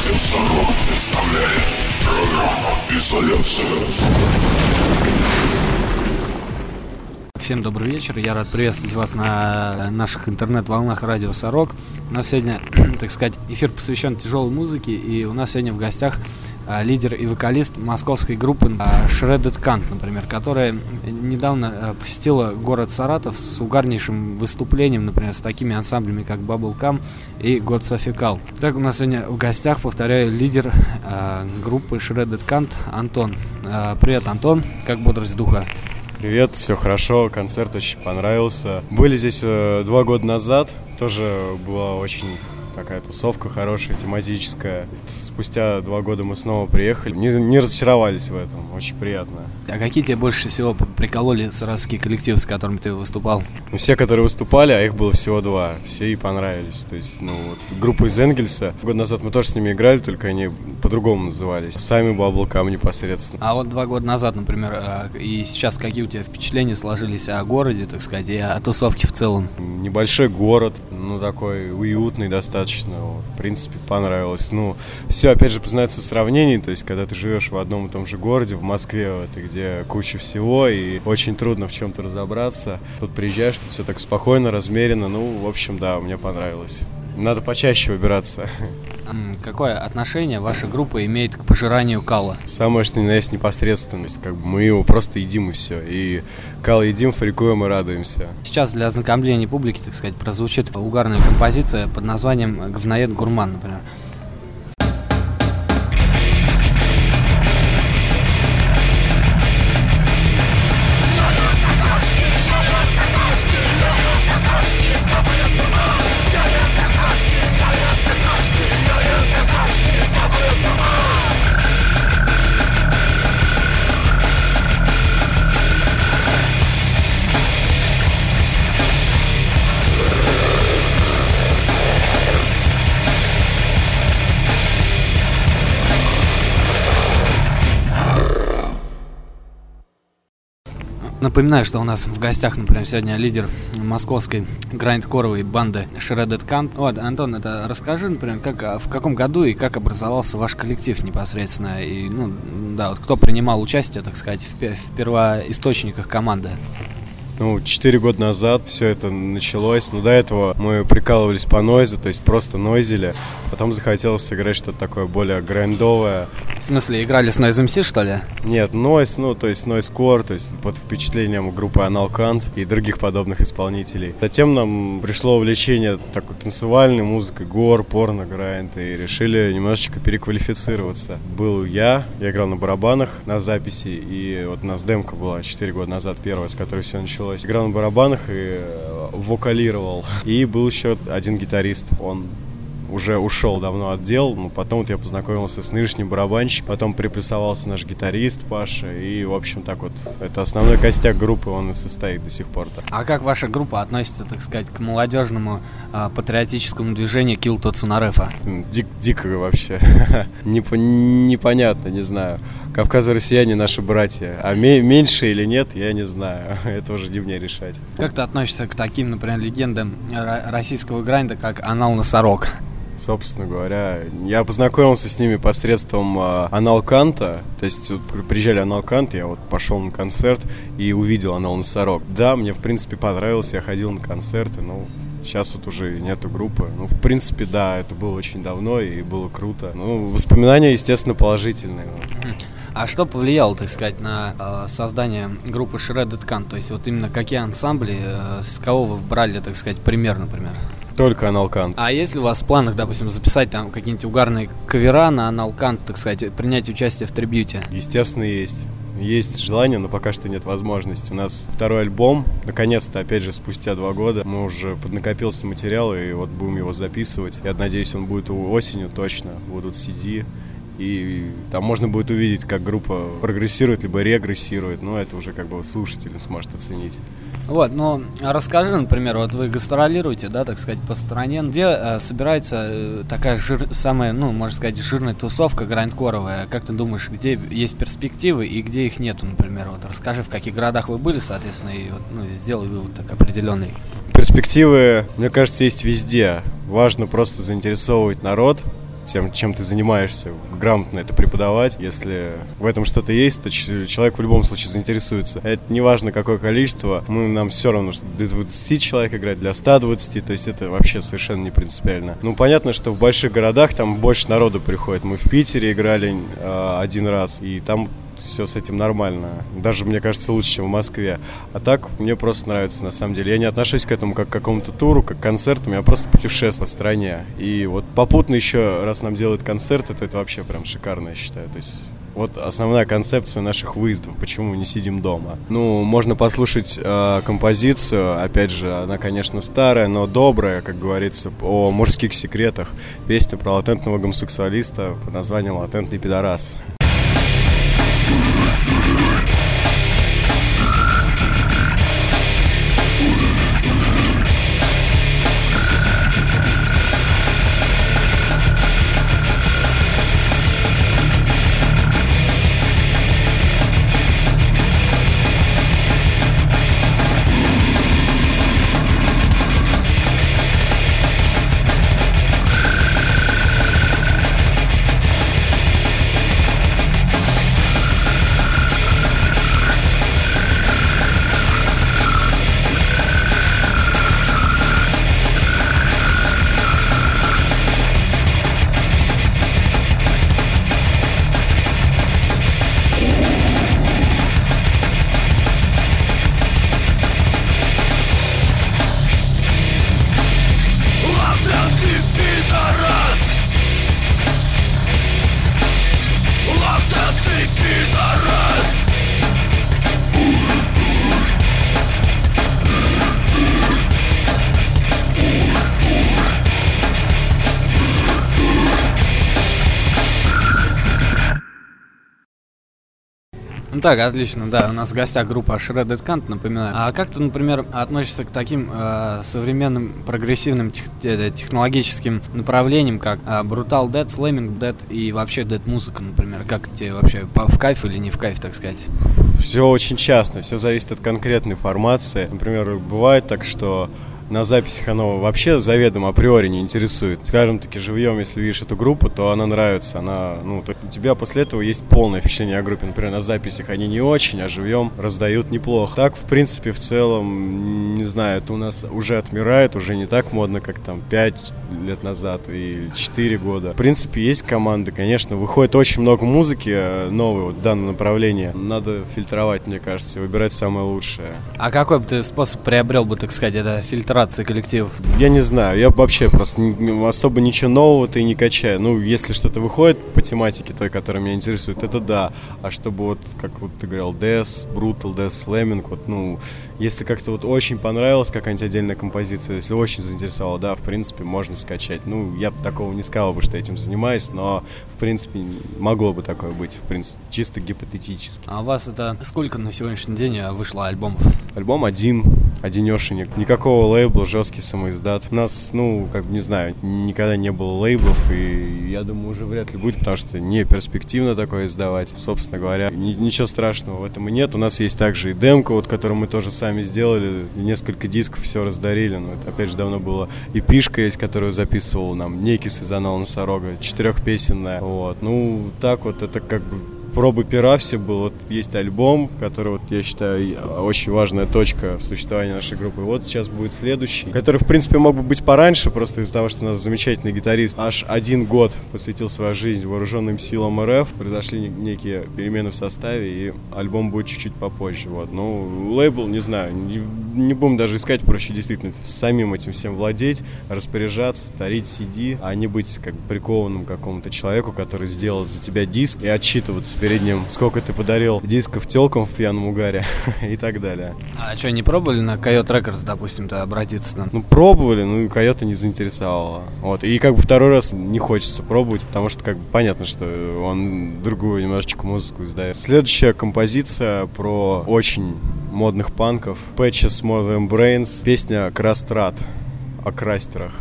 Радио Сорок представляет программу «Изоляция». Всем добрый вечер. Я рад приветствовать вас на наших интернет-волнах радио Сорок. У нас сегодня, так сказать, эфир посвящен тяжелой музыке, и у нас сегодня в гостях лидер и вокалист московской группы а, Shredded Kant, например, которая недавно а, посетила город Саратов с угарнейшим выступлением, например, с такими ансамблями, как Bubblegum и God Sofical. Так у нас сегодня в гостях, повторяю, лидер группы Shredded Kant Антон. Привет, Антон, как бодрость духа? Привет, все хорошо, концерт очень понравился. Были здесь э, два года назад, тоже была очень такая тусовка хорошая, тематическая. Спустя два года мы снова приехали. Не, не разочаровались в этом, очень приятно. А какие тебе больше всего прикололи саратовские коллективы, с которыми ты выступал? Ну, все, которые выступали, а их было всего два, все и понравились. То есть, ну, вот, группа из Энгельса, год назад мы тоже с ними играли, только они по-другому назывались. Сами Баблкам непосредственно. А вот два года назад, например, а, и сейчас какие у тебя впечатления сложились о городе, так сказать, и о тусовке в целом? Небольшой город, ну, такой уютный достаточно, в принципе, понравилось. Ну, все, опять же, познается в сравнении, то есть, когда ты живешь в одном и том же городе, в Москве, вот, и где куча всего, и очень трудно в чем-то разобраться. Тут приезжаешь, тут все так спокойно, размеренно, ну, в общем, да, мне понравилось. Надо почаще выбираться. Какое отношение ваша группа имеет к пожиранию кала? Самое, что ни на есть непосредственность. Как бы мы его просто едим и все. И кал едим, фрикуем и радуемся. Сейчас для ознакомления публики, так сказать, прозвучит угарная композиция под названием «Говноед гурман», например. Напоминаю, что у нас в гостях, например, сегодня лидер московской грайндкоровой банды Shredded Camp. Вот, Антон, это расскажи, например, как, а, в каком году и как образовался ваш коллектив непосредственно, и, ну, да, вот кто принимал участие, так сказать, в, в первоисточниках команды? Ну, 4 года назад все это началось. Но до этого мы прикалывались по нойзу, то есть просто нойзили. Потом захотелось сыграть что-то такое более грандовое. В смысле, играли с Noise MC, что ли? Нет, Noise, ну, то есть Noise Core, то есть под впечатлением группы Analkant и других подобных исполнителей. Затем нам пришло увлечение такой танцевальной музыкой, гор, порно, грайнд, и решили немножечко переквалифицироваться. Был я, я играл на барабанах на записи, и вот у нас демка была 4 года назад, первая, с которой все началось началось. Играл на барабанах и э, вокалировал. И был еще один гитарист, он уже ушел давно от дел, но потом вот я познакомился с нынешним барабанщиком, потом приплюсовался наш гитарист Паша, и, в общем, так вот, это основной костяк группы, он и состоит до сих пор. -то. А как ваша группа относится, так сказать, к молодежному а, патриотическому движению Kill Тоцунарефа? Дик, дико вообще. Непонятно, не знаю. Кавказы россияне наши братья. А меньше или нет, я не знаю. Это уже не мне решать. Как ты относишься к таким, например, легендам российского гранда, как Анал Носорог? собственно говоря. Я познакомился с ними посредством э, Аналканта. То есть вот, приезжали Аналкант, я вот пошел на концерт и увидел Анал Носорог. Да, мне в принципе понравилось, я ходил на концерты, но Сейчас вот уже нету группы. Ну, в принципе, да, это было очень давно и было круто. Ну, воспоминания, естественно, положительные. А что повлияло, так сказать, на э, создание группы Shredded Can? То есть вот именно какие ансамбли, э, с кого вы брали, так сказать, пример, например? Только Аналкант. А если у вас в планах, допустим, записать там какие-нибудь угарные кавера на Аналкант, так сказать, принять участие в трибьюте? Естественно, есть. Есть желание, но пока что нет возможности. У нас второй альбом, наконец-то, опять же, спустя два года, мы уже поднакопился материал, и вот будем его записывать. Я надеюсь, он будет осенью точно, будут CD, и там можно будет увидеть, как группа прогрессирует, либо регрессирует, но это уже как бы слушатель сможет оценить. Вот, ну, расскажи, например, вот вы гастролируете, да, так сказать, по стране, где э, собирается э, такая жир, самая, ну, можно сказать, жирная тусовка грандкоровая, как ты думаешь, где есть перспективы и где их нету, например, вот расскажи, в каких городах вы были, соответственно, и вот, ну, сделай вывод так определенный. Перспективы, мне кажется, есть везде. Важно просто заинтересовывать народ, тем, чем ты занимаешься, грамотно это преподавать. Если в этом что-то есть, то человек в любом случае заинтересуется. Это не важно, какое количество, мы, нам все равно, что для 20 человек играть, для 120, то есть это вообще совершенно не принципиально. Ну, понятно, что в больших городах там больше народу приходит. Мы в Питере играли э, один раз, и там все с этим нормально. Даже, мне кажется, лучше, чем в Москве. А так, мне просто нравится, на самом деле. Я не отношусь к этому как к какому-то туру, как к концерту. Я просто путешествую по стране. И вот попутно еще, раз нам делают концерты, то это вообще прям шикарно, я считаю. То есть вот основная концепция наших выездов, почему мы не сидим дома. Ну, можно послушать э, композицию, опять же, она, конечно, старая, но добрая, как говорится, о мужских секретах. Песня про латентного гомосексуалиста под названием «Латентный пидорас». Так, отлично, да. У нас в гостях группа Shredded Kant, напоминаю. А как ты, например, относишься к таким э, современным прогрессивным тех, технологическим направлениям, как э, Brutal Dead, Slamming Dead и вообще Dead музыка, например? Как тебе вообще в кайф или не в кайф, так сказать? Все очень часто, все зависит от конкретной формации. Например, бывает так, что на записях оно вообще заведомо априори не интересует. Скажем таки, живьем, если видишь эту группу, то она нравится. Она, ну, то у тебя после этого есть полное впечатление о группе. Например, на записях они не очень, а живьем раздают неплохо. Так, в принципе, в целом, не знаю, это у нас уже отмирает, уже не так модно, как там 5 лет назад и 4 года. В принципе, есть команды, конечно, выходит очень много музыки э, новой вот, в данном. Надо фильтровать, мне кажется, выбирать самое лучшее. А какой бы ты способ приобрел бы, так сказать, это фильтр рации коллективов? Я не знаю, я вообще просто особо ничего нового-то и не качаю. Ну, если что-то выходит по тематике той, которая меня интересует, это да. А чтобы вот, как вот ты говорил, Death, Brutal, Death, Slamming, вот, ну, если как-то вот очень понравилась какая-нибудь отдельная композиция, если очень заинтересовала, да, в принципе, можно скачать. Ну, я бы такого не сказал бы, что этим занимаюсь, но, в принципе, могло бы такое быть, в принципе, чисто гипотетически. А у вас это сколько на сегодняшний день вышло альбомов? Альбом один, одинешенек. Никакого лейбла, жесткий самоиздат. У нас, ну, как бы, не знаю, никогда не было лейблов, и я думаю, уже вряд ли будет, потому что не перспективно такое издавать. Собственно говоря, ничего страшного в этом и нет. У нас есть также и демка, вот, которую мы тоже сами сделали, несколько дисков все раздарили, но это опять же давно было. И пишка есть, которую записывал нам Некис из Анал Носорога, четырехпесенная. Вот. Ну, так вот, это как бы пробы пера все было. Вот есть альбом, который, вот, я считаю, очень важная точка в существовании нашей группы. Вот сейчас будет следующий, который, в принципе, мог бы быть пораньше, просто из-за того, что у нас замечательный гитарист аж один год посвятил свою жизнь вооруженным силам РФ. Произошли некие перемены в составе, и альбом будет чуть-чуть попозже. Вот. Ну, лейбл, не знаю, не, будем даже искать, проще действительно самим этим всем владеть, распоряжаться, дарить CD, а не быть как прикованным какому-то человеку, который сделал за тебя диск и отчитываться перед ним, сколько ты подарил дисков телкам в пьяном угаре и так далее. А что, не пробовали на Coyote Records, допустим-то обратиться там? Ну, пробовали, ну и не заинтересовало. Вот, и как бы второй раз не хочется пробовать, потому что как бы понятно, что он другую немножечко музыку издает. Следующая композиция про очень модных панков. Patches More Than Brains, песня Крастрат о крастерах.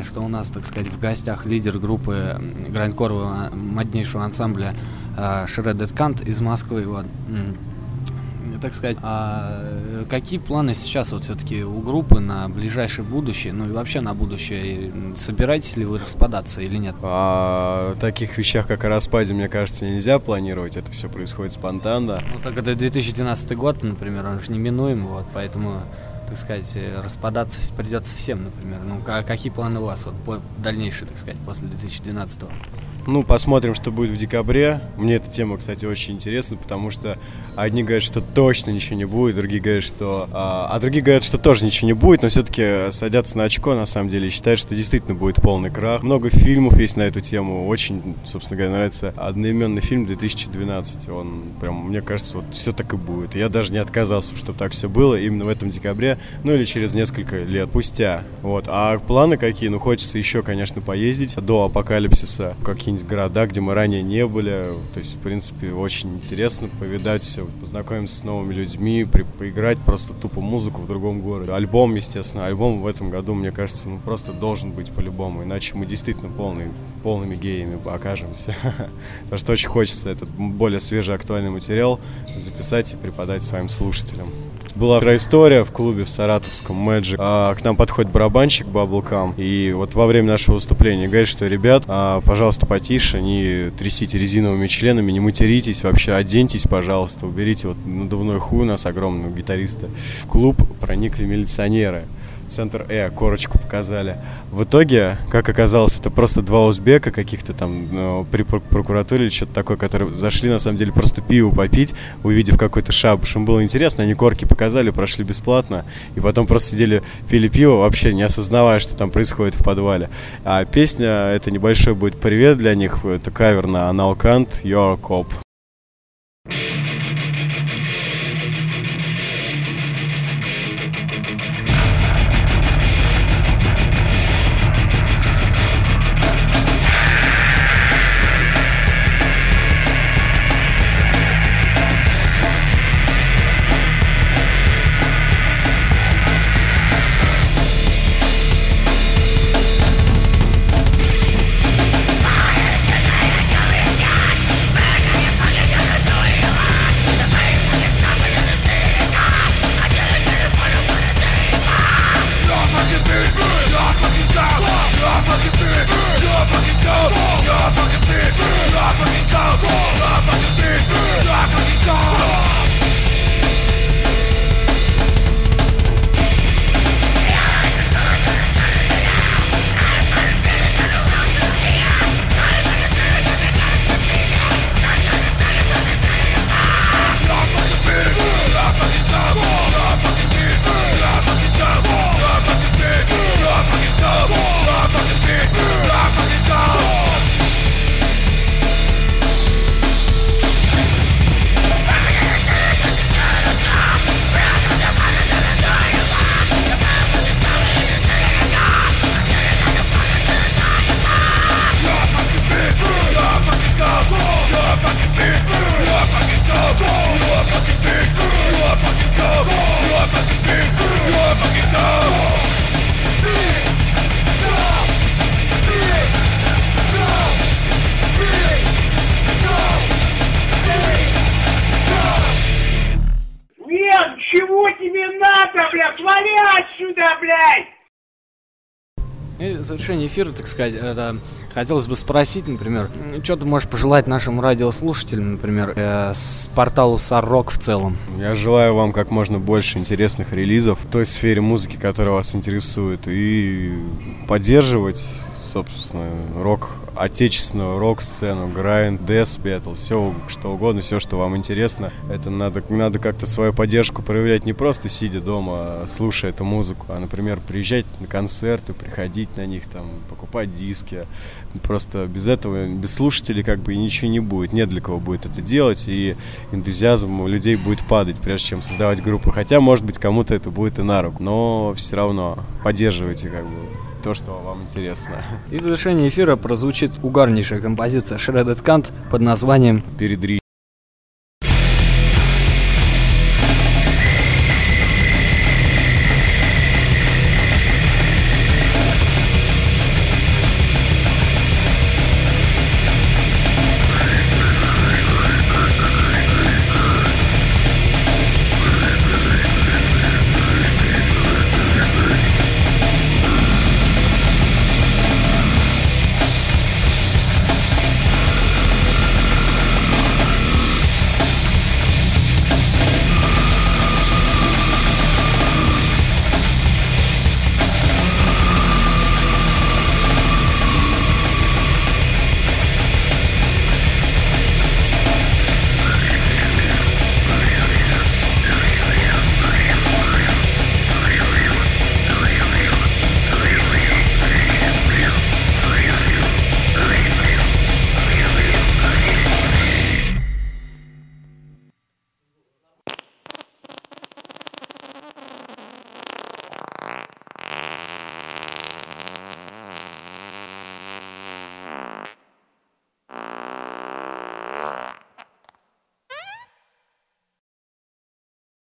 Напоминаю, что у нас, так сказать, в гостях лидер группы грандкорового моднейшего ансамбля Shredded Kant из Москвы. Вот так сказать. А э, какие планы сейчас вот все-таки у группы на ближайшее будущее, ну и вообще на будущее? Собираетесь ли вы распадаться или нет? О таких вещах, как о распаде, мне кажется, нельзя планировать. Это все происходит спонтанно. Ну так это 2012 год, например, он же неминуем, вот, поэтому так сказать, э, распадаться придется всем, например. Ну, а какие планы у вас вот по дальнейшие, так сказать, после 2012 -го? Ну, посмотрим, что будет в декабре. Мне эта тема, кстати, очень интересна, потому что одни говорят, что точно ничего не будет, другие говорят, что... А, а другие говорят, что тоже ничего не будет, но все-таки садятся на очко, на самом деле, и считают, что действительно будет полный крах. Много фильмов есть на эту тему. Очень, собственно говоря, нравится одноименный фильм 2012. Он прям, мне кажется, вот все так и будет. Я даже не отказался, чтобы так все было именно в этом декабре, ну или через несколько лет спустя. Вот. А планы какие? Ну, хочется еще, конечно, поездить до апокалипсиса. Какие какие-нибудь города, где мы ранее не были. То есть, в принципе, очень интересно повидать познакомиться с новыми людьми, при, поиграть просто тупо музыку в другом городе. Альбом, естественно, альбом в этом году, мне кажется, ну просто должен быть по-любому, иначе мы действительно полный, полными геями окажемся. Потому что очень хочется этот более свежий актуальный материал записать и преподать своим слушателям. Была история в клубе в Саратовском Magic. А, к нам подходит барабанщик Bubblegum, и вот во время нашего выступления говорит, что, ребят, а, пожалуйста, потише, не трясите резиновыми членами, не материтесь, вообще оденьтесь, пожалуйста, уберите вот надувной хуй у нас огромного гитариста. В клуб проникли милиционеры центр Э, корочку показали. В итоге, как оказалось, это просто два узбека каких-то там ну, при прокуратуре или что-то такое, которые зашли, на самом деле, просто пиво попить, увидев какой-то шабуш. Им было интересно, они корки показали, прошли бесплатно, и потом просто сидели, пили пиво, вообще не осознавая, что там происходит в подвале. А песня, это небольшой будет привет для них, это кавер на Аналкант, Your Cop. Завершение эфира, так сказать, это хотелось бы спросить, например, что ты можешь пожелать нашим радиослушателям, например, э, с порталу Сарок в целом? Я желаю вам как можно больше интересных релизов в той сфере музыки, которая вас интересует, и поддерживать собственно, рок, отечественную рок-сцену, грайнд, дэс бэтл, все что угодно, все, что вам интересно. Это надо, надо как-то свою поддержку проявлять не просто сидя дома, слушая эту музыку, а, например, приезжать на концерты, приходить на них, там, покупать диски. Просто без этого, без слушателей как бы ничего не будет, нет для кого будет это делать, и энтузиазм у людей будет падать, прежде чем создавать группы. Хотя, может быть, кому-то это будет и на руку, но все равно поддерживайте как бы то, что вам интересно. И в завершении эфира прозвучит угарнейшая композиция Shredded Kant под названием «Перед